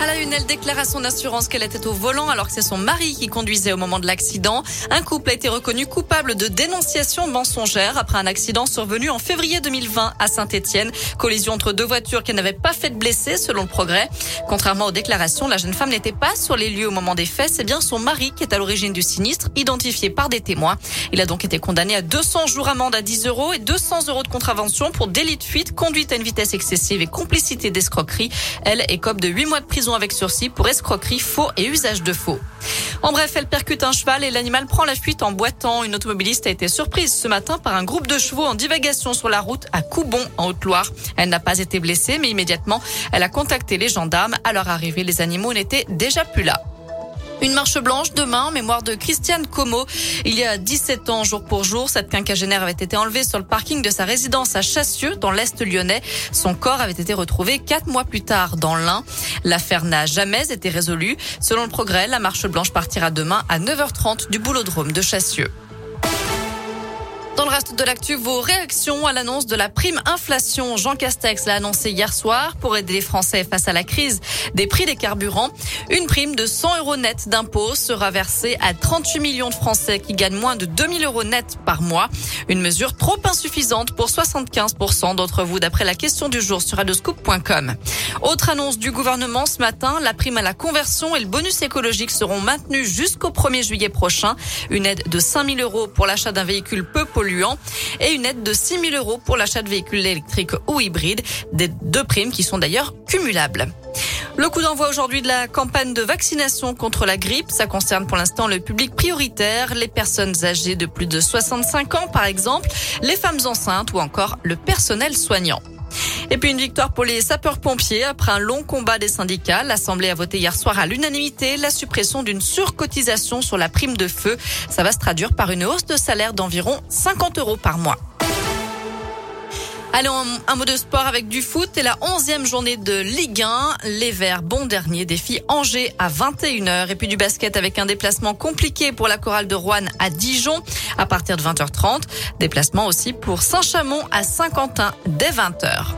À la une, elle déclare à son assurance qu'elle était au volant alors que c'est son mari qui conduisait au moment de l'accident. Un couple a été reconnu coupable de dénonciation mensongère après un accident survenu en février 2020 à Saint-Etienne. Collision entre deux voitures qui n'avaient pas fait de blessés selon le progrès. Contrairement aux déclarations, la jeune femme n'était pas sur les lieux au moment des faits. C'est bien son mari qui est à l'origine du sinistre, identifié par des témoins. Il a donc été condamné à 200 jours amende à 10 euros et 200 euros de contravention pour délit de fuite, conduite à une vitesse excessive et complicité d'escroquerie. Elle écope de 8 mois de prison avec sursis pour escroquerie, faux et usage de faux. En bref, elle percute un cheval et l'animal prend la fuite en boitant. Une automobiliste a été surprise ce matin par un groupe de chevaux en divagation sur la route à Coubon, en Haute-Loire. Elle n'a pas été blessée, mais immédiatement, elle a contacté les gendarmes. À leur arrivée, les animaux n'étaient déjà plus là. Une marche blanche demain, mémoire de Christiane Como. Il y a 17 ans, jour pour jour, cette quinquagénaire avait été enlevée sur le parking de sa résidence à Chassieux, dans l'Est lyonnais. Son corps avait été retrouvé quatre mois plus tard dans l'Ain. L'affaire n'a jamais été résolue. Selon le progrès, la marche blanche partira demain à 9h30 du boulodrome de Chassieux. Dans le reste de l'actu, vos réactions à l'annonce de la prime inflation. Jean Castex l'a annoncé hier soir pour aider les Français face à la crise des prix des carburants. Une prime de 100 euros net d'impôt sera versée à 38 millions de Français qui gagnent moins de 2000 euros net par mois. Une mesure trop insuffisante pour 75% d'entre vous d'après la question du jour sur radioscoop.com. Autre annonce du gouvernement ce matin, la prime à la conversion et le bonus écologique seront maintenus jusqu'au 1er juillet prochain. Une aide de 5000 euros pour l'achat d'un véhicule peu polluant et une aide de 6 000 euros pour l'achat de véhicules électriques ou hybrides, des deux primes qui sont d'ailleurs cumulables. Le coup d'envoi aujourd'hui de la campagne de vaccination contre la grippe, ça concerne pour l'instant le public prioritaire, les personnes âgées de plus de 65 ans par exemple, les femmes enceintes ou encore le personnel soignant. Et puis une victoire pour les sapeurs-pompiers après un long combat des syndicats. L'Assemblée a voté hier soir à l'unanimité la suppression d'une surcotisation sur la prime de feu. Ça va se traduire par une hausse de salaire d'environ 50 euros par mois. Allons, un mot de sport avec du foot et la onzième journée de Ligue 1. Les Verts, bon dernier, défi Angers à 21h. Et puis du basket avec un déplacement compliqué pour la chorale de Rouen à Dijon à partir de 20h30. Déplacement aussi pour Saint-Chamond à Saint-Quentin dès 20h.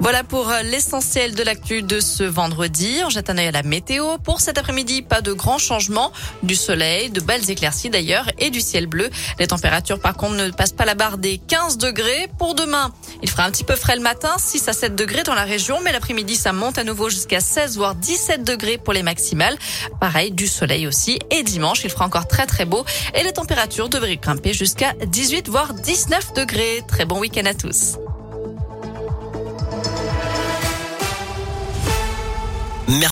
Voilà pour euh, l'essentiel de l'actu de ce vendredi. On jette un œil à la météo. Pour cet après-midi, pas de grands changements. Du soleil, de belles éclaircies d'ailleurs et du ciel bleu. Les températures par contre ne passent pas la barre des 15 degrés. Pour demain, il fera un petit peu frais le matin, 6 à 7 degrés dans la région, mais l'après-midi ça monte à nouveau jusqu'à 16 voire 17 degrés pour les maximales. Pareil, du soleil aussi. Et dimanche, il fera encore très très beau et les températures devraient grimper jusqu'à 18 voire 19 degrés. Très bon week-end à tous.